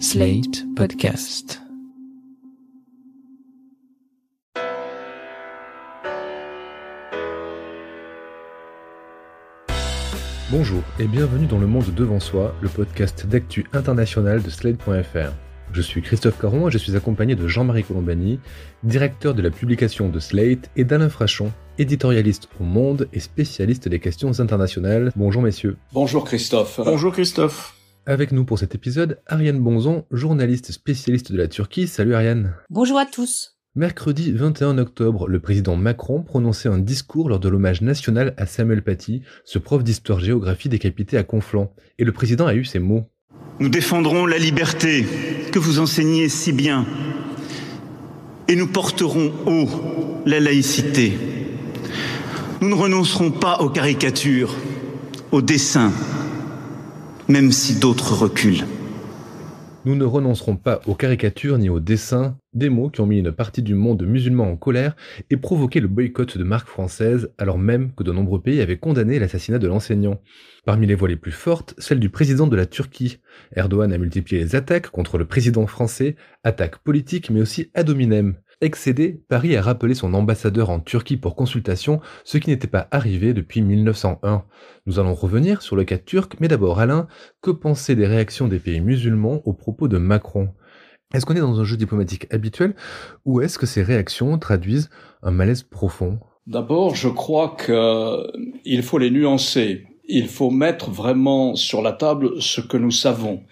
Slate Podcast. Bonjour et bienvenue dans Le Monde Devant Soi, le podcast d'actu international de Slate.fr. Je suis Christophe Caron et je suis accompagné de Jean-Marie Colombani, directeur de la publication de Slate, et d'Alain Frachon, éditorialiste au Monde et spécialiste des questions internationales. Bonjour messieurs. Bonjour Christophe. Bonjour Christophe. Avec nous pour cet épisode, Ariane Bonzon, journaliste spécialiste de la Turquie. Salut Ariane. Bonjour à tous. Mercredi 21 octobre, le président Macron prononçait un discours lors de l'hommage national à Samuel Paty, ce prof d'histoire-géographie décapité à Conflans. Et le président a eu ces mots. Nous défendrons la liberté que vous enseignez si bien et nous porterons haut la laïcité. Nous ne renoncerons pas aux caricatures, aux dessins, même si d'autres reculent. Nous ne renoncerons pas aux caricatures ni aux dessins, des mots qui ont mis une partie du monde musulman en colère et provoqué le boycott de marques françaises, alors même que de nombreux pays avaient condamné l'assassinat de l'enseignant. Parmi les voix les plus fortes, celle du président de la Turquie. Erdogan a multiplié les attaques contre le président français, attaques politiques mais aussi ad hominem. Excédé, Paris a rappelé son ambassadeur en Turquie pour consultation, ce qui n'était pas arrivé depuis 1901. Nous allons revenir sur le cas turc, mais d'abord Alain, que penser des réactions des pays musulmans aux propos de Macron? Est-ce qu'on est dans un jeu diplomatique habituel ou est-ce que ces réactions traduisent un malaise profond? D'abord, je crois qu'il faut les nuancer il faut mettre vraiment sur la table ce que nous savons.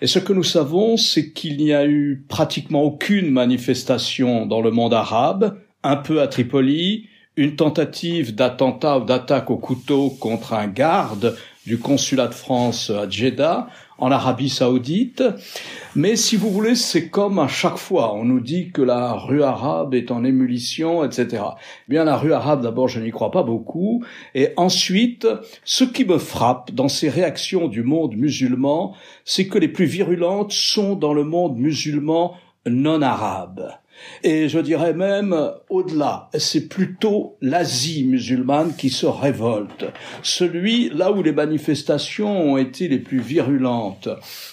Et ce que nous savons, c'est qu'il n'y a eu pratiquement aucune manifestation dans le monde arabe, un peu à Tripoli, une tentative d'attentat ou d'attaque au couteau contre un garde du consulat de France à Jeddah, en Arabie saoudite. Mais si vous voulez, c'est comme à chaque fois, on nous dit que la rue arabe est en émulsion, etc. Eh bien, la rue arabe, d'abord, je n'y crois pas beaucoup. Et ensuite, ce qui me frappe dans ces réactions du monde musulman, c'est que les plus virulentes sont dans le monde musulman non arabe. Et je dirais même au-delà, c'est plutôt l'Asie musulmane qui se révolte. Celui là où les manifestations ont été les plus virulentes,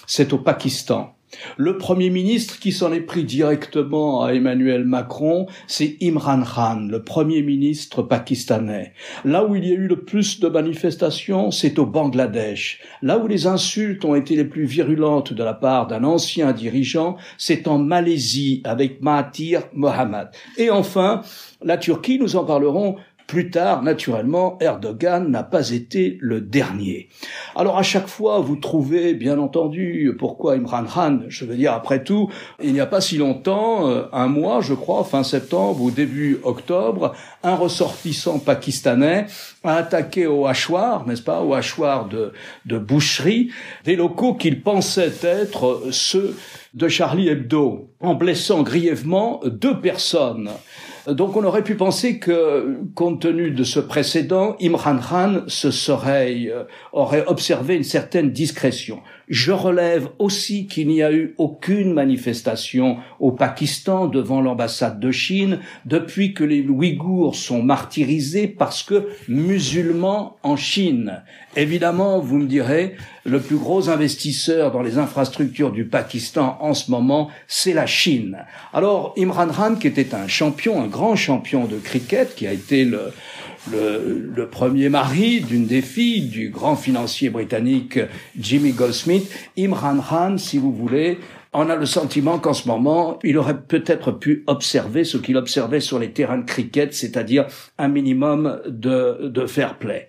c'est au Pakistan. Le Premier ministre qui s'en est pris directement à Emmanuel Macron, c'est Imran Khan, le Premier ministre pakistanais. Là où il y a eu le plus de manifestations, c'est au Bangladesh. Là où les insultes ont été les plus virulentes de la part d'un ancien dirigeant, c'est en Malaisie avec Mahathir Mohamad. Et enfin, la Turquie, nous en parlerons plus tard, naturellement, Erdogan n'a pas été le dernier. Alors à chaque fois, vous trouvez, bien entendu, pourquoi Imran Khan, je veux dire, après tout, il n'y a pas si longtemps, euh, un mois, je crois, fin septembre ou début octobre, un ressortissant pakistanais a attaqué au hachoir, n'est-ce pas, au hachoir de, de boucherie, des locaux qu'il pensait être ceux de Charlie Hebdo, en blessant grièvement deux personnes. Donc on aurait pu penser que, compte tenu de ce précédent, Imran Khan se serait, euh, aurait observé une certaine discrétion. Je relève aussi qu'il n'y a eu aucune manifestation au Pakistan devant l'ambassade de Chine depuis que les Ouïghours sont martyrisés parce que musulmans en Chine. Évidemment, vous me direz, le plus gros investisseur dans les infrastructures du Pakistan en ce moment, c'est la Chine. Alors, Imran Khan, qui était un champion, un grand champion de cricket, qui a été le, premier mari d'une des filles du grand financier britannique Jimmy Goldsmith, Imran Khan, si vous voulez, on a le sentiment qu'en ce moment, il aurait peut-être pu observer ce qu'il observait sur les terrains de cricket, c'est-à-dire un minimum de, de fair play.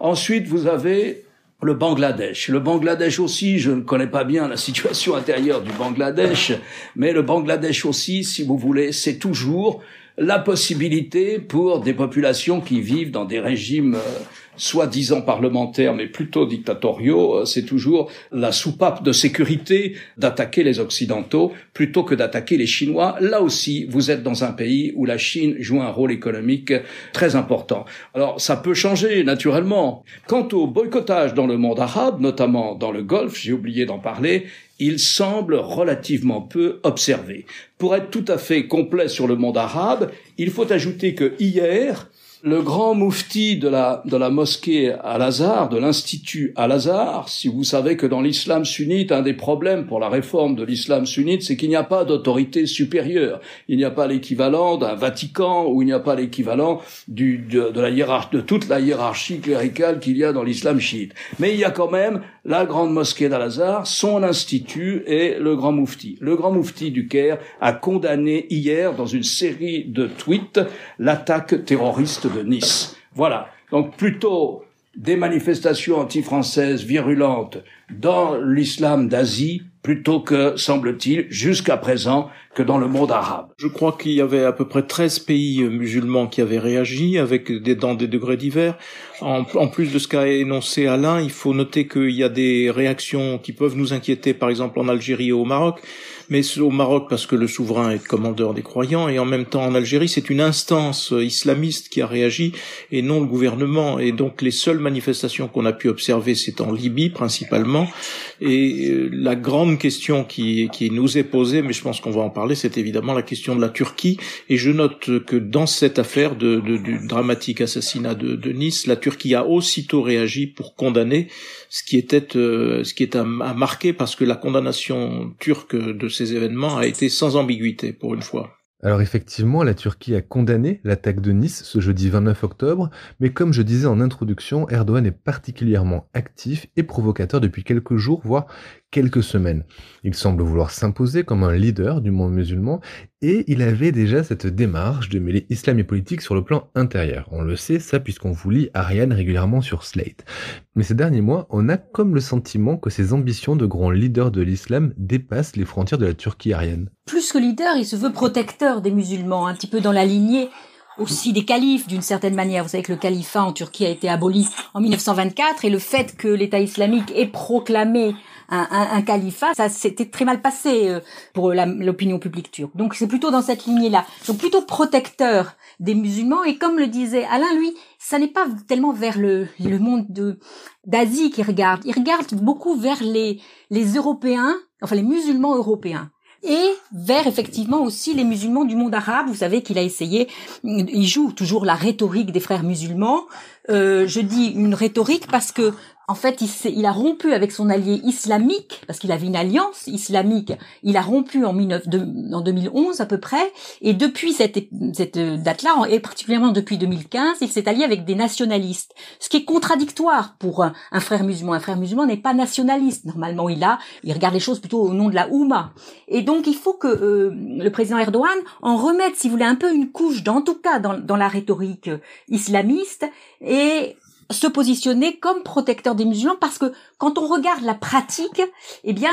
Ensuite, vous avez le Bangladesh. Le Bangladesh aussi, je ne connais pas bien la situation intérieure du Bangladesh, mais le Bangladesh aussi, si vous voulez, c'est toujours la possibilité pour des populations qui vivent dans des régimes euh, soi-disant parlementaires mais plutôt dictatoriaux, euh, c'est toujours la soupape de sécurité d'attaquer les Occidentaux plutôt que d'attaquer les Chinois. Là aussi, vous êtes dans un pays où la Chine joue un rôle économique très important. Alors, ça peut changer, naturellement. Quant au boycottage dans le monde arabe, notamment dans le Golfe, j'ai oublié d'en parler, il semble relativement peu observé. Pour être tout à fait complet sur le monde arabe, il faut ajouter que hier, Le grand moufti de la, de la mosquée Al-Azhar, de l'institut Al-Azhar, si vous savez que dans l'islam sunnite, un des problèmes pour la réforme de l'islam sunnite, c'est qu'il n'y a pas d'autorité supérieure. Il n'y a pas l'équivalent d'un Vatican ou il n'y a pas l'équivalent du, de, la hiérarchie, de toute la hiérarchie cléricale qu'il y a dans l'islam chiite. Mais il y a quand même la grande mosquée d'Al-Azhar, son institut et le grand moufti. Le grand moufti du Caire a condamné hier dans une série de tweets l'attaque terroriste de Nice. Voilà. Donc plutôt des manifestations anti-françaises virulentes dans l'islam d'Asie plutôt que, semble-t-il, jusqu'à présent, que dans le monde arabe. Je crois qu'il y avait à peu près 13 pays musulmans qui avaient réagi, avec des, dans des degrés divers. En, en plus de ce qu'a énoncé Alain, il faut noter qu'il y a des réactions qui peuvent nous inquiéter, par exemple en Algérie et au Maroc, mais au Maroc parce que le souverain est commandeur des croyants, et en même temps en Algérie, c'est une instance islamiste qui a réagi, et non le gouvernement. Et donc les seules manifestations qu'on a pu observer, c'est en Libye principalement, et euh, la grande question qui, qui nous est posée, mais je pense qu'on va en parler, c'est évidemment la question de la Turquie. Et je note que dans cette affaire de, de du dramatique assassinat de, de, Nice, la Turquie a aussitôt réagi pour condamner ce qui était euh, ce qui est à marquer parce que la condamnation turque de événements a été sans ambiguïté pour une fois. Alors effectivement, la Turquie a condamné l'attaque de Nice ce jeudi 29 octobre, mais comme je disais en introduction, Erdogan est particulièrement actif et provocateur depuis quelques jours, voire quelques semaines. Il semble vouloir s'imposer comme un leader du monde musulman et il avait déjà cette démarche de mêler islam et politique sur le plan intérieur. On le sait, ça puisqu'on vous lit Ariane régulièrement sur Slate. Mais ces derniers mois, on a comme le sentiment que ses ambitions de grand leader de l'islam dépassent les frontières de la Turquie arienne. Plus que leader, il se veut protecteur des musulmans, un petit peu dans la lignée aussi des califes d'une certaine manière. Vous savez que le califat en Turquie a été aboli en 1924 et le fait que l'État islamique ait proclamé un, un, califat, ça s'était très mal passé euh, pour l'opinion publique turque. Donc c'est plutôt dans cette lignée-là. Donc plutôt protecteur des musulmans et comme le disait Alain, lui, ça n'est pas tellement vers le, le monde de d'Asie qu'il regarde. Il regarde beaucoup vers les les Européens, enfin les musulmans européens et vers effectivement aussi les musulmans du monde arabe. Vous savez qu'il a essayé, il joue toujours la rhétorique des frères musulmans. Euh, je dis une rhétorique parce que en fait, il, il, a rompu avec son allié islamique, parce qu'il avait une alliance islamique. Il a rompu en, 19, de, en 2011 à peu près, et depuis cette, cette date-là, et particulièrement depuis 2015, il s'est allié avec des nationalistes. Ce qui est contradictoire pour un, frère musulman. Un frère musulman n'est pas nationaliste. Normalement, il a, il regarde les choses plutôt au nom de la Oumma. Et donc, il faut que euh, le président Erdogan en remette, si vous voulez, un peu une couche, en tout cas dans, dans la rhétorique islamiste, et se positionner comme protecteur des musulmans parce que quand on regarde la pratique, eh bien,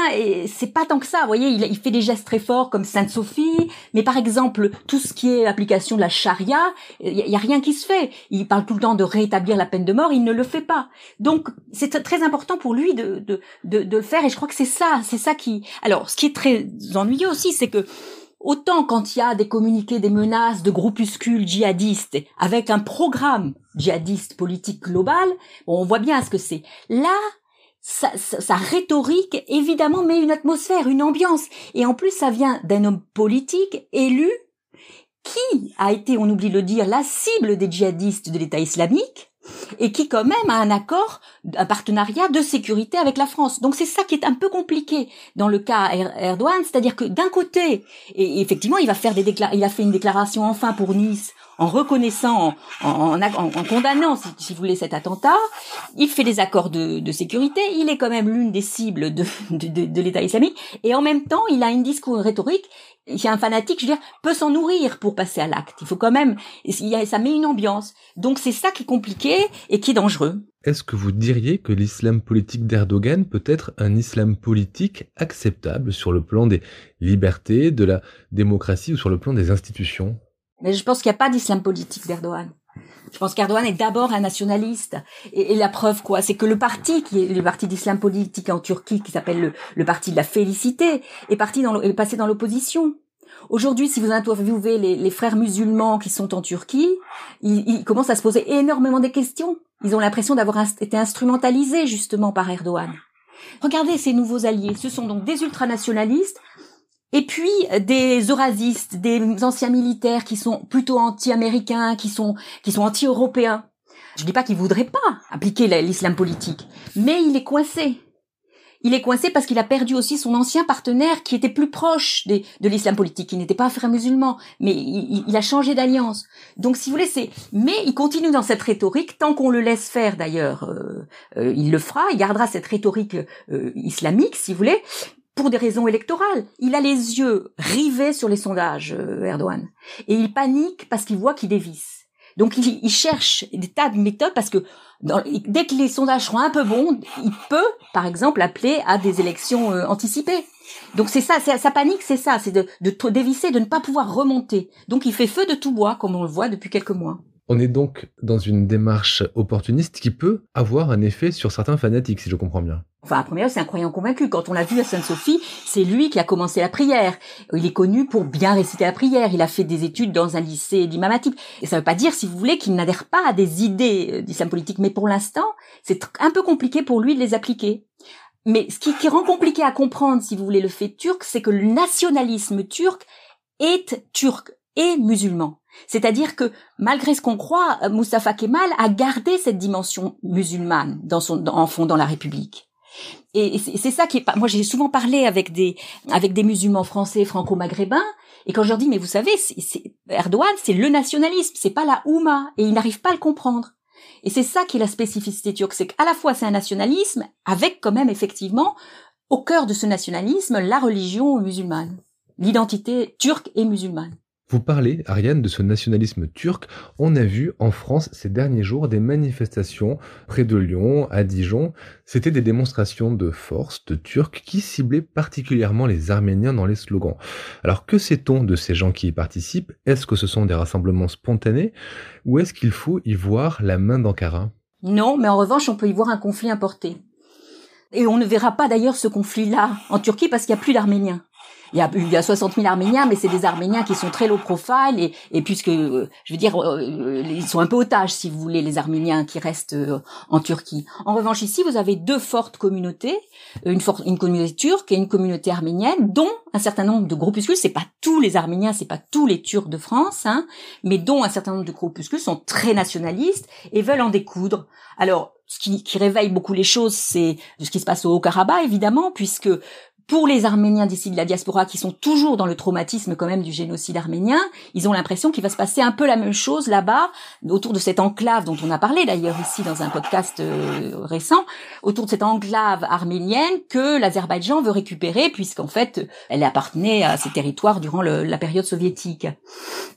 c'est pas tant que ça. Vous voyez, il, fait des gestes très forts comme Sainte Sophie, mais par exemple, tout ce qui est application de la charia, il y, a rien qui se fait. Il parle tout le temps de rétablir la peine de mort, il ne le fait pas. Donc, c'est très important pour lui de, de, de, de le faire et je crois que c'est ça, c'est ça qui... Alors, ce qui est très ennuyeux aussi, c'est que Autant quand il y a des communiqués, des menaces de groupuscules djihadistes avec un programme djihadiste politique global, on voit bien ce que c'est. Là, sa, sa, rhétorique, évidemment, met une atmosphère, une ambiance. Et en plus, ça vient d'un homme politique élu qui a été, on oublie de le dire, la cible des djihadistes de l'État islamique, et qui quand même a un accord, un partenariat de sécurité avec la France. Donc c'est ça qui est un peu compliqué dans le cas er-, Erdogan, c'est-à-dire que d'un côté, et effectivement, il va faire des il a fait une déclaration enfin pour Nice en reconnaissant, en, condamnant, si, vous voulez, cet attentat. Il fait des accords de, sécurité. Il est quand même l'une des cibles de, l'État islamique. Et en même temps, il a une discours rhétorique si un fanatique, je veux dire, peut s'en nourrir pour passer à l'acte. Il faut quand même, ça met une ambiance. Donc c'est ça qui est compliqué et qui est dangereux. Est-ce que vous diriez que l'islam politique d'Erdogan peut être un islam politique acceptable sur le plan des libertés, de la démocratie ou sur le plan des institutions? Mais je pense qu'il n'y a pas d'islam politique d'Erdogan. Je pense qu'Erdogan est d'abord un nationaliste. Et, la preuve, quoi, c'est que le parti, qui est le parti d'islam politique en Turquie, qui s'appelle le, parti de la félicité, est, parti dans, est passé dans l'opposition. Aujourd'hui, si vous interviewez les, les, frères musulmans qui sont en Turquie, ils, ils, commencent à se poser énormément des questions. Ils ont l'impression d'avoir été instrumentalisés justement par Erdogan. Regardez ces nouveaux alliés. Ce sont donc des ultranationalistes Et puis des eurasistes, des anciens militaires qui sont plutôt anti-américains, qui sont qui sont anti-européens. Je dis pas qu'il voudrait pas appliquer l'islam politique, mais il est coincé. Il est coincé parce qu'il a perdu aussi son ancien partenaire qui était plus proche de l'islam politique, qui n'était pas frère musulman, mais il, a changé d'alliance. Donc, si vous voulez. Mais il continue dans cette rhétorique tant qu'on le laisse faire. D'ailleurs, euh, euh, il le fera. Il gardera cette rhétorique euh, islamique, si vous voulez, pour des raisons électorales. Il a les yeux rivés sur les sondages, Erdogan, et il panique parce qu'il voit qu'il dévisse. Donc il, cherche des tas de méthodes parce que dès que les sondages seront un peu bons, il peut, par exemple, appeler à des élections euh, anticipées. Donc c'est ça, sa panique, c'est ça, c'est de, de dévisser, de ne pas pouvoir remonter. Donc il fait feu de tout bois, comme on le voit depuis quelques mois. On est donc dans une démarche opportuniste qui peut avoir un effet sur certains fanatiques, si je comprends bien. Enfin, à première, c'est un croyant convaincu. Quand on l'a vu à Sainte-Sophie, c'est lui qui a commencé la prière. Il est connu pour bien réciter la prière. Il a fait des études dans un lycée d'imamatip. Et ça ne veut pas dire, si vous voulez, qu'il n'adhère pas à des idées euh, d'islam politique. Mais pour l'instant, c'est un peu compliqué pour lui de les appliquer. Mais ce qui, qui rend compliqué à comprendre, si vous voulez, le fait turc, c'est que le nationalisme turc est turc et musulman. C'est-à-dire que malgré ce qu'on croit, Mustafa Kemal a gardé cette dimension musulmane dans son, en fondant la République. Et c'est ça qui est moi j'ai souvent parlé avec des avec des musulmans français franco-maghrébins et quand je leur dis mais vous savez Erdogan c'est le nationalisme c'est pas la Ouma et ils n'arrivent pas à le comprendre et c'est ça qui est la spécificité turque c'est qu'à la fois c'est un nationalisme avec quand même effectivement au cœur de ce nationalisme la religion musulmane l'identité turque et musulmane vous parlez, Ariane, de ce nationalisme turc. On a vu en France ces derniers jours des manifestations près de Lyon, à Dijon. C'était des démonstrations de force de Turcs qui ciblaient particulièrement les Arméniens dans les slogans. Alors que sait-on de ces gens qui y participent? Est-ce que ce sont des rassemblements spontanés? Ou est-ce qu'il faut y voir la main d'Ankara? Non, mais en revanche, on peut y voir un conflit importé. Et on ne verra pas d'ailleurs ce conflit-là en Turquie parce qu'il n'y a plus d'Arméniens il y a, il y a 60 000 Arméniens, mais c'est des Arméniens qui sont très low profile et, puisque, euh, je veux dire, euh, ils sont un peu otages, si vous voulez, les Arméniens qui restent euh, en Turquie. En revanche, ici, vous avez deux fortes communautés, une, une communauté turque et une communauté arménienne, dont un certain nombre de groupuscules. C'est pas tous les Arméniens, c'est pas tous les Turcs de France, hein, mais dont un certain nombre de groupuscules sont très nationalistes et veulent en découdre. Alors, ce qui, qui réveille beaucoup les choses, c'est ce qui se passe au Haut-Karabakh, évidemment, puisque pour les Arméniens d'ici de la diaspora qui sont toujours dans le traumatisme quand même du génocide arménien, ils ont l'impression qu'il va se passer un peu la même chose là-bas, autour de cette enclave dont on a parlé d'ailleurs ici dans un podcast euh, récent, autour de cette enclave arménienne que l'Azerbaïdjan veut récupérer puisqu'en fait elle appartenait à ces territoires durant la période soviétique.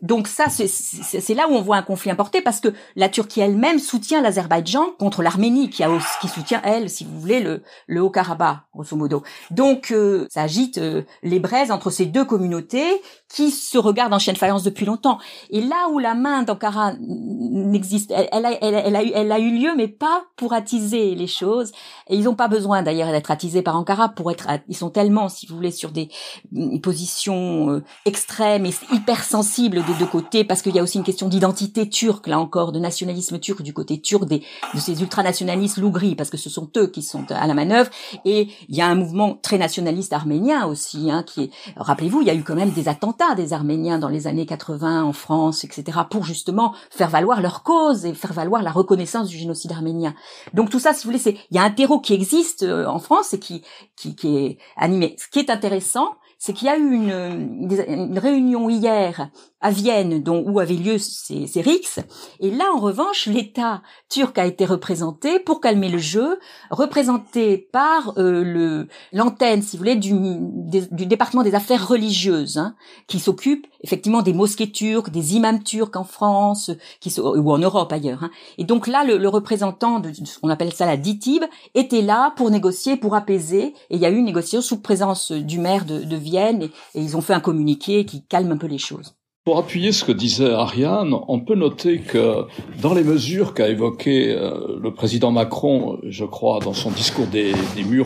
Donc ça, c'est là où on voit un conflit importé parce que la Turquie elle-même soutient l'Azerbaïdjan contre l'Arménie qui, soutient elle, si vous voulez, le, le Haut-Karabakh, grosso modo. Donc ça agite euh, les braises entre ces deux communautés qui se regardent en chaîne faïence depuis longtemps. Et là où la main d'Ankara n'existe, elle, a, elle, a eu, elle a eu lieu, mais pas pour attiser les choses. Et ils n'ont pas besoin d'ailleurs d'être attisés par Ankara pour être, ils sont tellement, si vous voulez, sur des mm, positions euh, extrêmes et hypersensibles des deux côtés, parce qu'il y a aussi une question d'identité turque, là encore, de nationalisme turc du côté turc des, de ces ultranationalistes lougris, parce que ce sont eux qui sont à la manœuvre. Et il y a un mouvement très nationaliste arménien aussi, hein, qui rappelez-vous, il y a eu quand même des attentats des Arméniens dans les années 80 en France, etc., pour justement faire valoir leur cause et faire valoir la reconnaissance du génocide arménien. Donc tout ça, si vous voulez, c'est il y a un terreau qui existe euh, en France et qui, qui, qui est animé. Ce qui est intéressant, c'est qu'il y a eu une, réunion hier à Vienne, dont où avait lieu ces, ces RIX, et là en revanche l'État turc a été représenté pour calmer le jeu, représenté par euh, le l'antenne, si vous voulez, du, du département des affaires religieuses, hein, qui s'occupe effectivement des mosquées turques, des imams turcs en France, qui ou en Europe ailleurs. Hein. Et donc là, le, le représentant de, ce qu'on appelle ça la DITIB était là pour négocier, pour apaiser, et il y a eu une négociation sous présence du maire de, de Vienne, et, et ils ont fait un communiqué qui calme un peu les choses. Pour appuyer ce que disait Ariane, on peut noter que dans les mesures qu'a évoquées euh, le président Macron, je crois, dans son discours des, des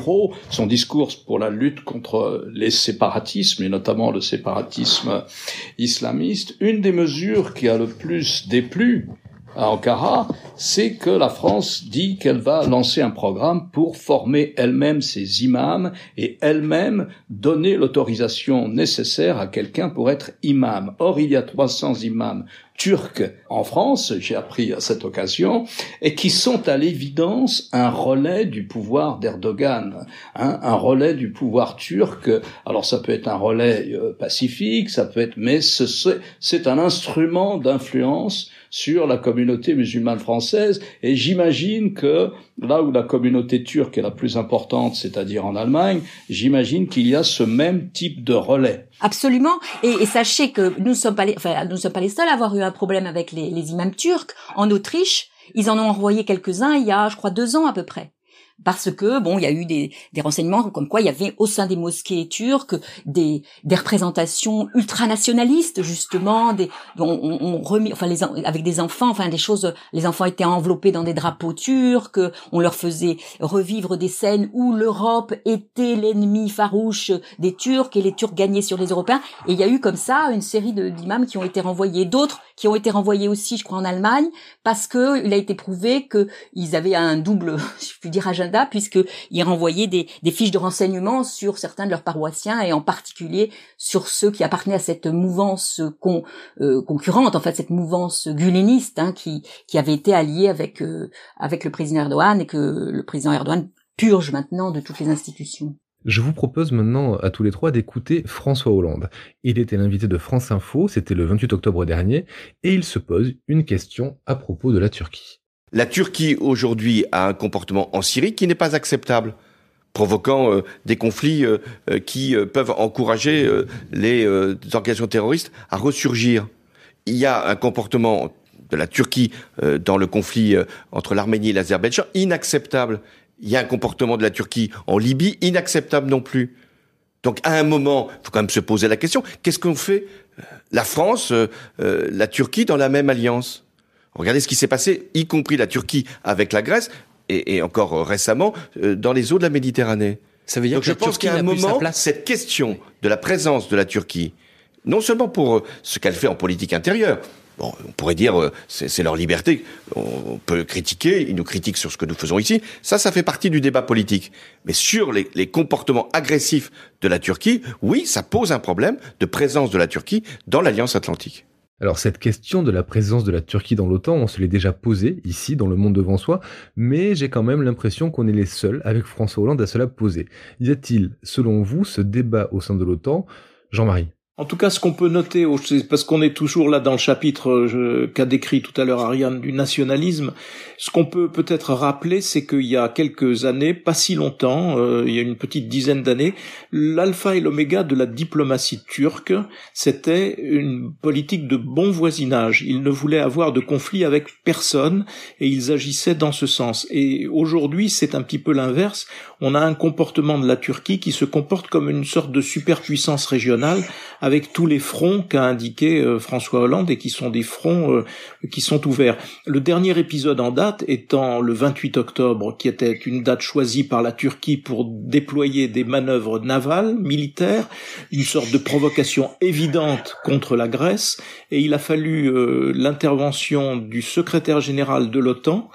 son discours pour la lutte contre les séparatismes, et notamment le séparatisme islamiste, une des mesures qui a le plus déplu à Ankara, c'est que la France dit qu'elle va lancer un programme pour former elle-même ses imams et elle-même donner l'autorisation nécessaire à quelqu'un pour être imam. Or, il y a 300 imams turcs en France, j'ai appris à cette occasion, et qui sont à l'évidence un relais du pouvoir d'Erdogan, hein, un relais du pouvoir turc. Alors ça peut être un relais euh, pacifique, ça peut être, mais c'est un instrument d'influence sur la communauté musulmane française. Et j'imagine que là où la communauté turque est la plus importante, c'est-à-dire en Allemagne, j'imagine qu'il y a ce même type de relais. Absolument. Et, sachez que nous ne sommes pas les, seuls à avoir eu un problème avec les, les imams turcs. En Autriche, ils en ont envoyé quelques-uns il y a, je crois, deux ans à peu près parce que bon, il y a eu des, des, renseignements comme quoi il y avait au sein des mosquées turques des, des représentations ultranationalistes justement, des on, on, remis, enfin les avec des enfants, enfin des choses, les enfants étaient enveloppés dans des drapeaux turcs, on leur faisait revivre des scènes où l'Europe était l'ennemi farouche des Turcs et les Turcs gagnaient sur les Européens. Et il y a eu comme ça une série d'imams qui ont été renvoyés, d'autres qui ont été renvoyés aussi, je crois, en Allemagne, parce que il a été prouvé qu'ils avaient un double, je puis dire, agenda, puisqu'ils renvoyaient des, des fiches de renseignement sur certains de leurs paroissiens, et en particulier sur ceux qui appartenaient à cette mouvance con, euh, concurrente, en fait, cette mouvance guléniste, hein, qui, qui avait été alliée avec, euh, avec le président Erdogan, et que le président Erdogan purge maintenant de toutes les institutions. Je vous propose maintenant à tous les trois d'écouter François Hollande. Il était l'invité de France Info, c'était le 28 octobre dernier, et il se pose une question à propos de la Turquie. La Turquie aujourd'hui a un comportement en Syrie qui n'est pas acceptable provoquant euh, des conflits euh, euh, qui peuvent encourager les organisations terroristes à ressurgir. Il y a un comportement de la Turquie dans le conflit entre l'Arménie et l'Azerbaïdjan inacceptable il y a un comportement de la Turquie en Libye inacceptable non plus. Donc à un moment, il faut quand même se poser la question, qu'est-ce qu'on fait? La France, la Turquie dans la même alliance? Regardez ce qui s'est passé, y compris la Turquie avec la Grèce, et, encore récemment, dans les eaux de la Méditerranée. Ça veut dire Donc je pense qu'à un moment, cette question de la présence de la Turquie, non seulement pour ce qu'elle fait en politique intérieure, Bon, on pourrait dire euh, c'est leur liberté. On peut critiquer, ils nous critiquent sur ce que nous faisons ici. Ça, ça fait partie du débat politique. Mais sur les, les, comportements agressifs de la Turquie, oui, ça pose un problème de présence de la Turquie dans l'Alliance Atlantique. Alors cette question de la présence de la Turquie dans l'OTAN, on se l'est déjà posée ici dans le monde devant soi, mais j'ai quand même l'impression qu'on est les seuls avec François Hollande à se la poser. Y a-t-il, selon vous, ce débat au sein de l'OTAN Jean-Marie? En tout cas, ce qu'on peut noter, parce qu'on est toujours là dans le chapitre qu'a décrit tout à l'heure Ariane du nationalisme, ce qu'on peut peut-être rappeler, c'est qu'il y a quelques années, pas si longtemps, euh, il y a une petite dizaine d'années, l'alpha et l'oméga de la diplomatie turque, c'était une politique de bon voisinage. Ils ne voulaient avoir de conflit avec personne et ils agissaient dans ce sens. Et aujourd'hui, c'est un petit peu l'inverse. On a un comportement de la Turquie qui se comporte comme une sorte de superpuissance régionale avec tous les fronts qu'a indiqué euh, François Hollande et qui sont des fronts euh, qui sont ouverts. Le dernier épisode en date étant le 28 octobre, qui était une date choisie par la Turquie pour déployer des manœuvres navales, militaires, une sorte de provocation évidente contre la Grèce, et il a fallu euh, l'intervention du secrétaire général de l'OTAN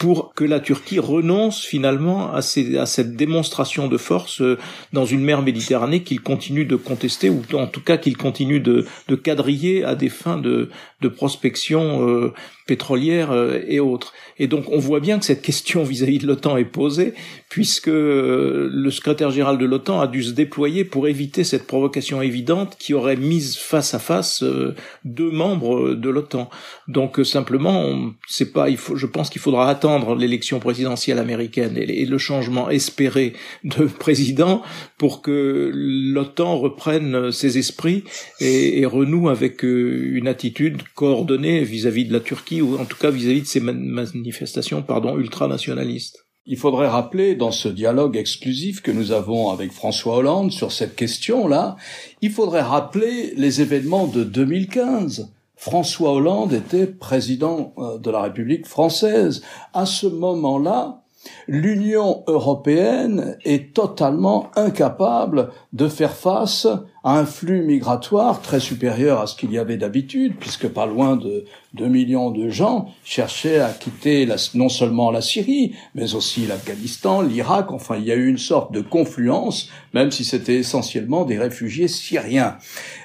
pour que la Turquie renonce finalement à, cette démonstration de force euh, dans une mer Méditerranée qu'il continue de contester, ou en tout cas qu'il continue de, de, quadriller à des fins de, de prospection euh, pétrolière euh, et autres. Et donc on voit bien que cette question vis-à-vis de l'OTAN est posée, puisque euh, le secrétaire général de l'OTAN a dû se déployer pour éviter cette provocation évidente qui aurait mis face à face euh, deux membres de l'OTAN. Donc simplement, c'est pas, il faut, je pense qu'il faudra attendre l'élection présidentielle américaine et, le changement espéré de président pour que l'OTAN reprenne ses esprits et, et renoue avec une attitude coordonnée vis-à-vis -vis de la Turquie ou en tout cas vis-à-vis de ces manifestations pardon, ultranationalistes. Il faudrait rappeler dans ce dialogue exclusif que nous avons avec François Hollande sur cette question-là, il faudrait rappeler les événements de 2015. François Hollande était président euh, de la République française. À ce moment-là, L'Union européenne est totalement incapable de faire face un flux migratoire très supérieur à ce qu'il y avait d'habitude, puisque pas loin de 2 millions de gens cherchaient à quitter non seulement la Syrie, mais aussi l'Afghanistan, l'Irak, enfin il y a eu une sorte de confluence, même si c'était essentiellement des réfugiés syriens.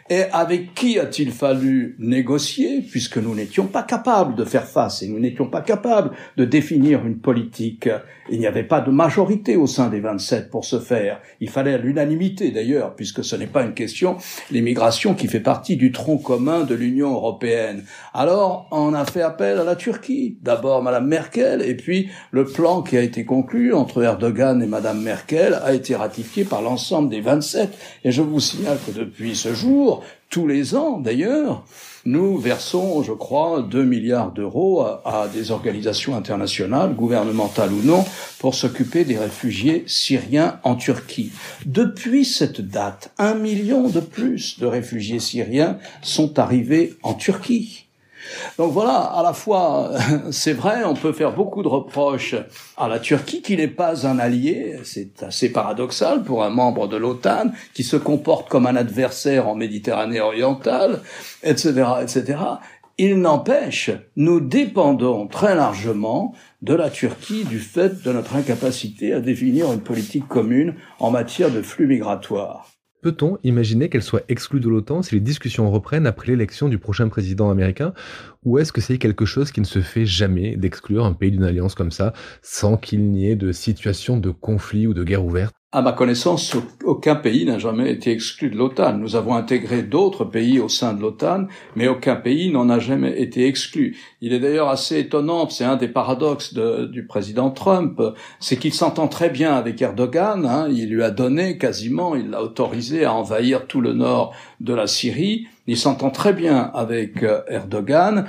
Et avec qui a-t-il fallu négocier, puisque nous n'étions pas capables de faire face et nous n'étions pas capables de définir une politique? Il n'y avait pas de majorité au sein des 27 pour ce faire. Il fallait l'unanimité d'ailleurs, puisque ce n'est pas une question, l'immigration qui fait partie du tronc commun de l'Union européenne. Alors, on a fait appel à la Turquie. D'abord Madame Merkel, et puis le plan qui a été conclu entre Erdogan et Madame Merkel a été ratifié par l'ensemble des 27. Et je vous signale que depuis ce jour, tous les ans d'ailleurs, nous versons, je crois, 2 milliards d'euros à, des organisations internationales, gouvernementales ou non, pour s'occuper des réfugiés syriens en Turquie. Depuis cette date, un million de plus de réfugiés syriens sont arrivés en Turquie. Donc voilà, à la fois, c'est vrai, on peut faire beaucoup de reproches à la Turquie qui n'est pas un allié, c'est assez paradoxal pour un membre de l'OTAN qui se comporte comme un adversaire en Méditerranée orientale, etc., etc. Il n'empêche, nous dépendons très largement de la Turquie du fait de notre incapacité à définir une politique commune en matière de flux migratoires. Peut-on imaginer qu'elle soit exclue de l'OTAN si les discussions reprennent après l'élection du prochain président américain? Ou est-ce que c'est quelque chose qui ne se fait jamais d'exclure un pays d'une alliance comme ça sans qu'il n'y ait de situation de conflit ou de guerre ouverte? À ma connaissance, aucun pays n'a jamais été exclu de l'OTAN. Nous avons intégré d'autres pays au sein de l'OTAN, mais aucun pays n'en a jamais été exclu. Il est d'ailleurs assez étonnant, c'est un des paradoxes du président Trump, c'est qu'il s'entend très bien avec Erdogan. Hein. il lui a donné quasiment, il l'a autorisé à envahir tout le nord de la Syrie. Il s'entend très bien avec euh, Erdogan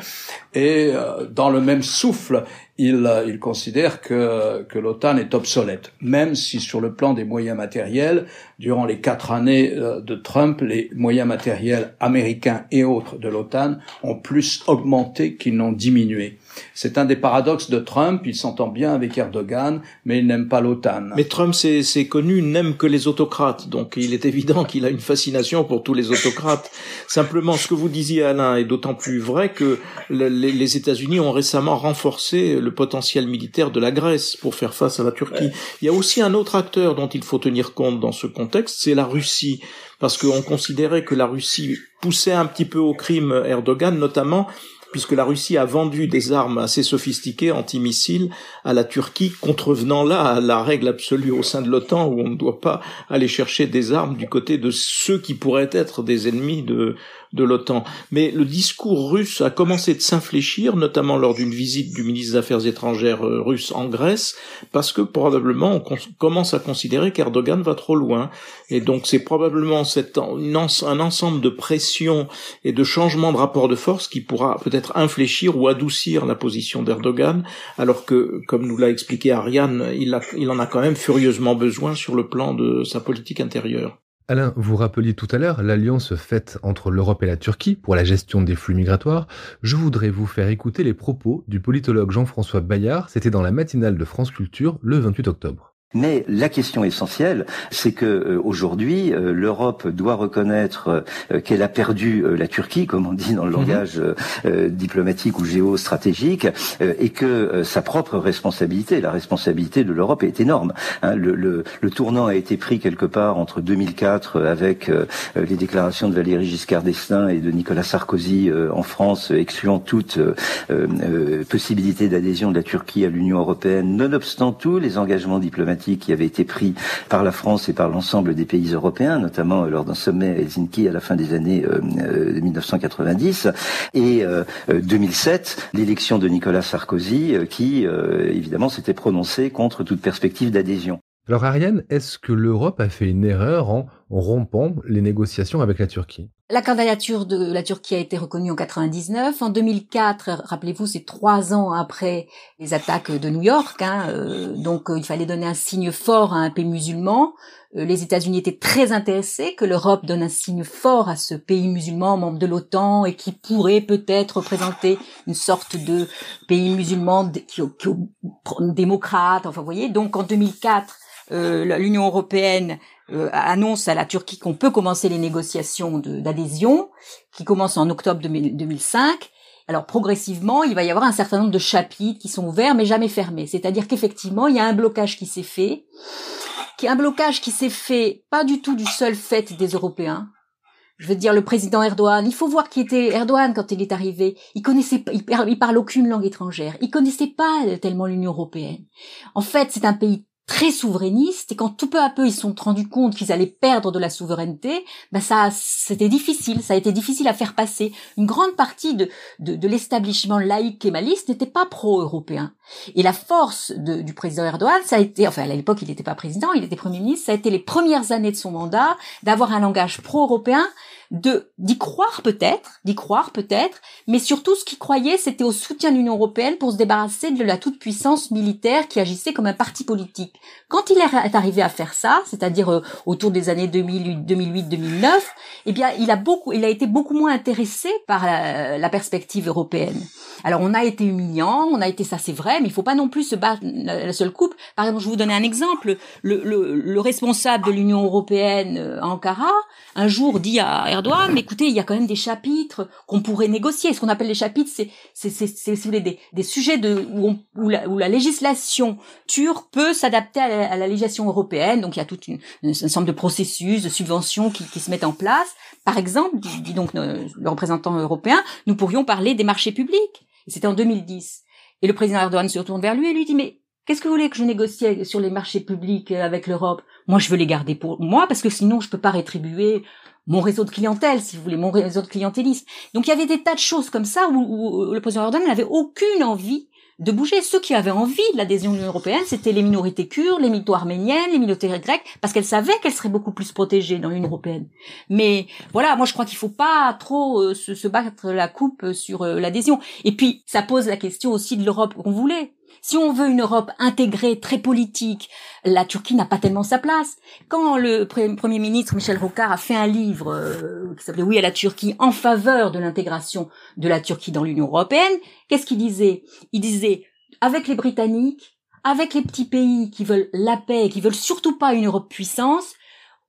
et euh, dans le même souffle, il, euh, il considère que, que l'OTAN est obsolète, même si sur le plan des moyens matériels, durant les quatre années de Trump, les moyens matériels américains et autres de l'OTAN ont plus augmenté qu'ils n'ont diminué. C'est un des paradoxes de Trump. Il s'entend bien avec Erdogan, mais il n'aime pas l'OTAN. Mais Trump, c'est connu, n'aime que les autocrates. Donc il est évident qu'il a une fascination pour tous les autocrates. Simplement, ce que vous disiez, Alain, est d'autant plus vrai que les États-Unis ont récemment renforcé le potentiel militaire de la Grèce pour faire face à la Turquie. Il y a aussi un autre acteur dont il faut tenir compte dans ce contexte, c'est la Russie parce qu'on considérait que la Russie poussait un petit peu au crime Erdogan, notamment puisque la Russie a vendu des armes assez sophistiquées antimissiles à la Turquie, contrevenant là à la règle absolue au sein de l'OTAN où on ne doit pas aller chercher des armes du côté de ceux qui pourraient être des ennemis de, de l'OTAN. Mais le discours russe a commencé de s'infléchir, notamment lors d'une visite du ministre des Affaires étrangères euh, russe en Grèce, parce que probablement on commence à considérer qu'Erdogan va trop loin. Et donc c'est probablement cet, un ensemble de pressions et de changements de rapport de force qui pourra peut-être infléchir ou adoucir la position d'Erdogan, alors que, comme nous l'a expliqué Ariane, il, il en a quand même furieusement besoin sur le plan de sa politique intérieure. Alain, vous rappeliez tout à l'heure l'alliance faite entre l'Europe et la Turquie pour la gestion des flux migratoires. Je voudrais vous faire écouter les propos du politologue Jean-François Bayard, c'était dans la matinale de France Culture le 28 octobre. Mais la question essentielle, c'est que euh, aujourd'hui, euh, l'Europe doit reconnaître euh, qu'elle a perdu la Turquie, comme on dit dans le mhm. langage diplomatique ou géostratégique, et que sa propre responsabilité, la responsabilité de l'Europe est énorme. Hein. le, le, le, tournant a été pris quelque part entre 2004 avec les déclarations de Valéry Giscard d'Estaing et de Nicolas Sarkozy en France, excluant toute possibilité d'adhésion de la Turquie à l'Union européenne, nonobstant tous les engagements diplomatiques qui avait été pris par la France et par l'ensemble des pays européens, notamment lors d'un sommet à Helsinki à la fin des années 1990, euh, euh, et 2007, euh, l'élection de Nicolas Sarkozy, qui évidemment s'était prononcé contre toute perspective d'adhésion. Alors Ariane, est-ce que l'Europe a fait une erreur en rompant les négociations avec la Turquie? La candidature de la Turquie a été reconnue en 99. En 2004, rappelez-vous, c'est trois ans après les attaques de New York. Hein, euh, donc, euh, il fallait donner un signe fort à un pays musulman. Euh, les États-Unis étaient très intéressés que l'Europe donne un signe fort à ce pays musulman, membre de l'OTAN, et qui pourrait peut-être représenter une sorte de pays musulman qui, qui, démocrate. Enfin, vous voyez. Donc, en 2004, l'Union européenne euh, annonce à la Turquie qu'on peut commencer les négociations d'adhésion, qui commencent en octobre 2005. Alors progressivement, il va y avoir un certain nombre de chapitres qui sont ouverts mais jamais fermés. C'est-à-dire qu'effectivement, il y a un blocage qui s'est fait, qui est un blocage qui s'est fait pas du tout du seul fait des Européens. Je veux dire, le président Erdogan, il faut voir qui était Erdogan quand il est arrivé. Il connaissait, il, il parle aucune langue étrangère. Il connaissait pas tellement l'Union européenne. En fait, c'est un pays très souverainiste et quand tout peu à peu ils se sont rendus compte qu'ils allaient perdre de la souveraineté, ben ça c'était difficile, ça a été difficile à faire passer. Une grande partie de, de, de l'établissement laïque kémaliste n'était pas pro-européen. Et la force de, du président Erdogan, ça a été, enfin à l'époque il n'était pas président, il était premier ministre, ça a été les premières années de son mandat d'avoir un langage pro-européen de d'y croire peut-être, d'y croire peut-être, mais surtout ce qu'il croyait, c'était au soutien de l'Union européenne pour se débarrasser de la toute-puissance militaire qui agissait comme un parti politique. Quand il est arrivé à faire ça, c'est-à-dire euh, autour des années 2008, 2008, 2009, eh bien, il a beaucoup, il a été beaucoup moins intéressé par la, la perspective européenne. Alors, on a été humiliant, on a été ça, c'est vrai, mais il faut pas non plus se battre la seule coupe. Par exemple, je vais vous donner un exemple. Le, le, le responsable de l'Union européenne euh, Ankara, un jour dit à Erdogan, mais écoutez, il y a quand même des chapitres qu'on pourrait négocier. Ce qu'on appelle les chapitres, c'est, c'est, c'est, si vous voulez, des, des sujets de, où, on, où, la, où la législation turque peut s'adapter à, à, la législation européenne. Donc, il y a toute une, un ensemble de processus, de subventions qui, qui se mettent en place. Par exemple, dit, donc le représentant européen, nous pourrions parler des marchés publics. C'était en 2010. Et le président Erdogan se retourne vers lui et lui dit, mais Qu'est-ce que vous voulez que je négocie sur les marchés publics avec l'Europe? Moi, je veux les garder pour moi parce que sinon, je peux pas rétribuer mon réseau de clientèle, si vous voulez, mon réseau de clientélisme. Donc, il y avait des tas de choses comme ça où, où le président Erdogan n'avait aucune envie de bouger. Ceux qui avaient envie de l'adhésion de l'Union européenne, c'était les minorités kurdes, les minorités arméniennes, les minorités grecques, parce qu'elles savaient qu'elles seraient beaucoup plus protégées dans l'Union européenne. Mais voilà, moi je crois qu'il faut pas trop euh, se, se, battre la coupe sur euh, l'adhésion. Et puis, ça pose la question aussi de l'Europe qu'on voulait. Si on veut une Europe intégrée, très politique, la Turquie n'a pas tellement sa place. Quand le Premier ministre Michel Rocard a fait un livre euh, qui s'appelait Oui à la Turquie en faveur de l'intégration de la Turquie dans l'Union européenne, qu'est-ce qu'il disait? Il disait avec les Britanniques, avec les petits pays qui veulent la paix, qui veulent surtout pas une Europe puissance,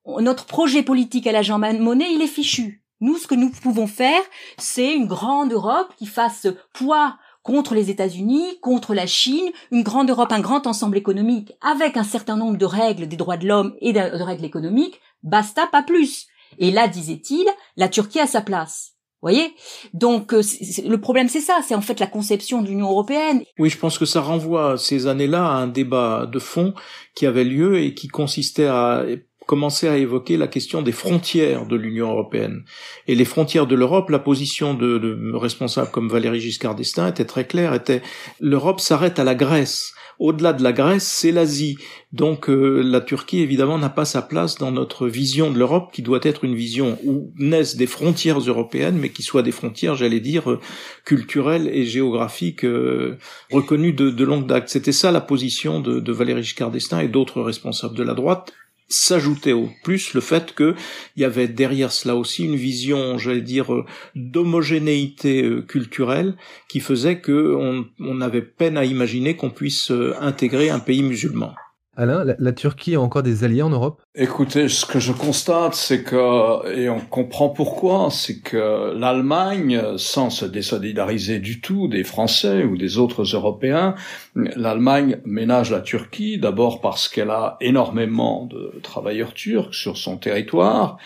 notre projet politique à la Jean Monnet, il est fichu. Nous, ce que nous pouvons faire, c'est une grande Europe qui fasse poids contre les États-Unis, contre la Chine, une grande Europe, un grand ensemble économique avec un certain nombre de règles des droits de l'homme et de règles économiques, basta, pas plus. Et là, disait-il, la Turquie a sa place. voyez? Donc euh, le problème c'est ça, c'est en fait la conception de l'Union européenne. Oui, je pense que ça renvoie ces années-là à un débat de fond qui avait lieu et qui consistait à commençait à évoquer la question des frontières de l'Union européenne. Et les frontières de l'Europe, la position de, de responsables comme Valéry Giscard d'Estaing était très claire, était l'Europe s'arrête à la Grèce. Au-delà de la Grèce, c'est l'Asie. Donc euh, la Turquie, évidemment, n'a pas sa place dans notre vision de l'Europe, qui doit être une vision où naissent des frontières européennes, mais qui soient des frontières, j'allais dire, euh, culturelles et géographiques euh, reconnues de, de longue date. C'était ça la position de, de Valéry Giscard d'Estaing et d'autres responsables de la droite, s'ajoutait au plus le fait qu'il y avait derrière cela aussi une vision, j'allais dire, euh, d'homogénéité euh, culturelle qui faisait qu'on on avait peine à imaginer qu'on puisse euh, intégrer un pays musulman. Alain, la, la, Turquie a encore des alliés en Europe? Écoutez, ce que je constate, c'est que, et on comprend pourquoi, c'est que l'Allemagne, sans se désolidariser du tout des Français ou des autres Européens, l'Allemagne ménage la Turquie, d'abord parce qu'elle a énormément de travailleurs turcs sur son territoire,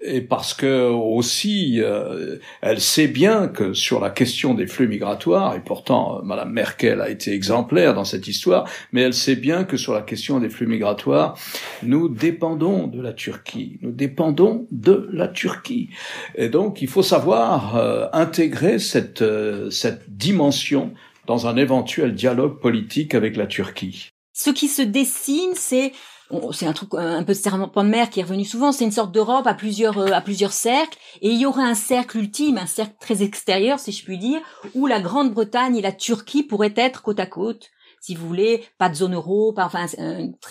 et parce que aussi, euh, elle sait bien que sur la question des flux migratoires, et pourtant Madame Merkel a été exemplaire dans cette histoire, mais elle sait bien que sur la question des flux migratoires, nous dépendons de la Turquie. Nous dépendons de la Turquie. Et donc, il faut savoir euh, intégrer cette, euh, cette dimension dans un éventuel dialogue politique avec la Turquie. Ce qui se dessine, c'est c'est un truc un peu de serpent de mer qui est revenu souvent. C'est une sorte d'Europe à plusieurs à plusieurs cercles, et il y aurait un cercle ultime, un cercle très extérieur, si je puis dire, où la Grande-Bretagne et la Turquie pourraient être côte à côte si vous voulez, pas de zone euro, pas, enfin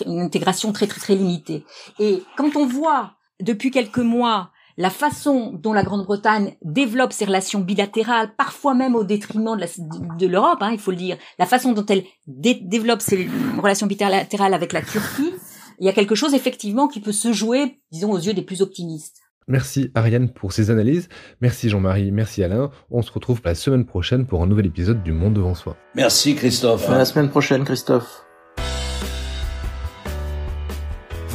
une intégration très très très limitée. Et quand on voit depuis quelques mois la façon dont la Grande-Bretagne développe ses relations bilatérales, parfois même au détriment de l'Europe, hein, il faut le dire, la façon dont elle développe ses relations bilatérales avec la Turquie, il y a quelque chose effectivement qui peut se jouer, disons, aux yeux des plus optimistes. Merci Ariane pour ces analyses. Merci Jean-Marie, merci Alain. On se retrouve la semaine prochaine pour un nouvel épisode du Monde devant soi. Merci Christophe. À la semaine prochaine Christophe.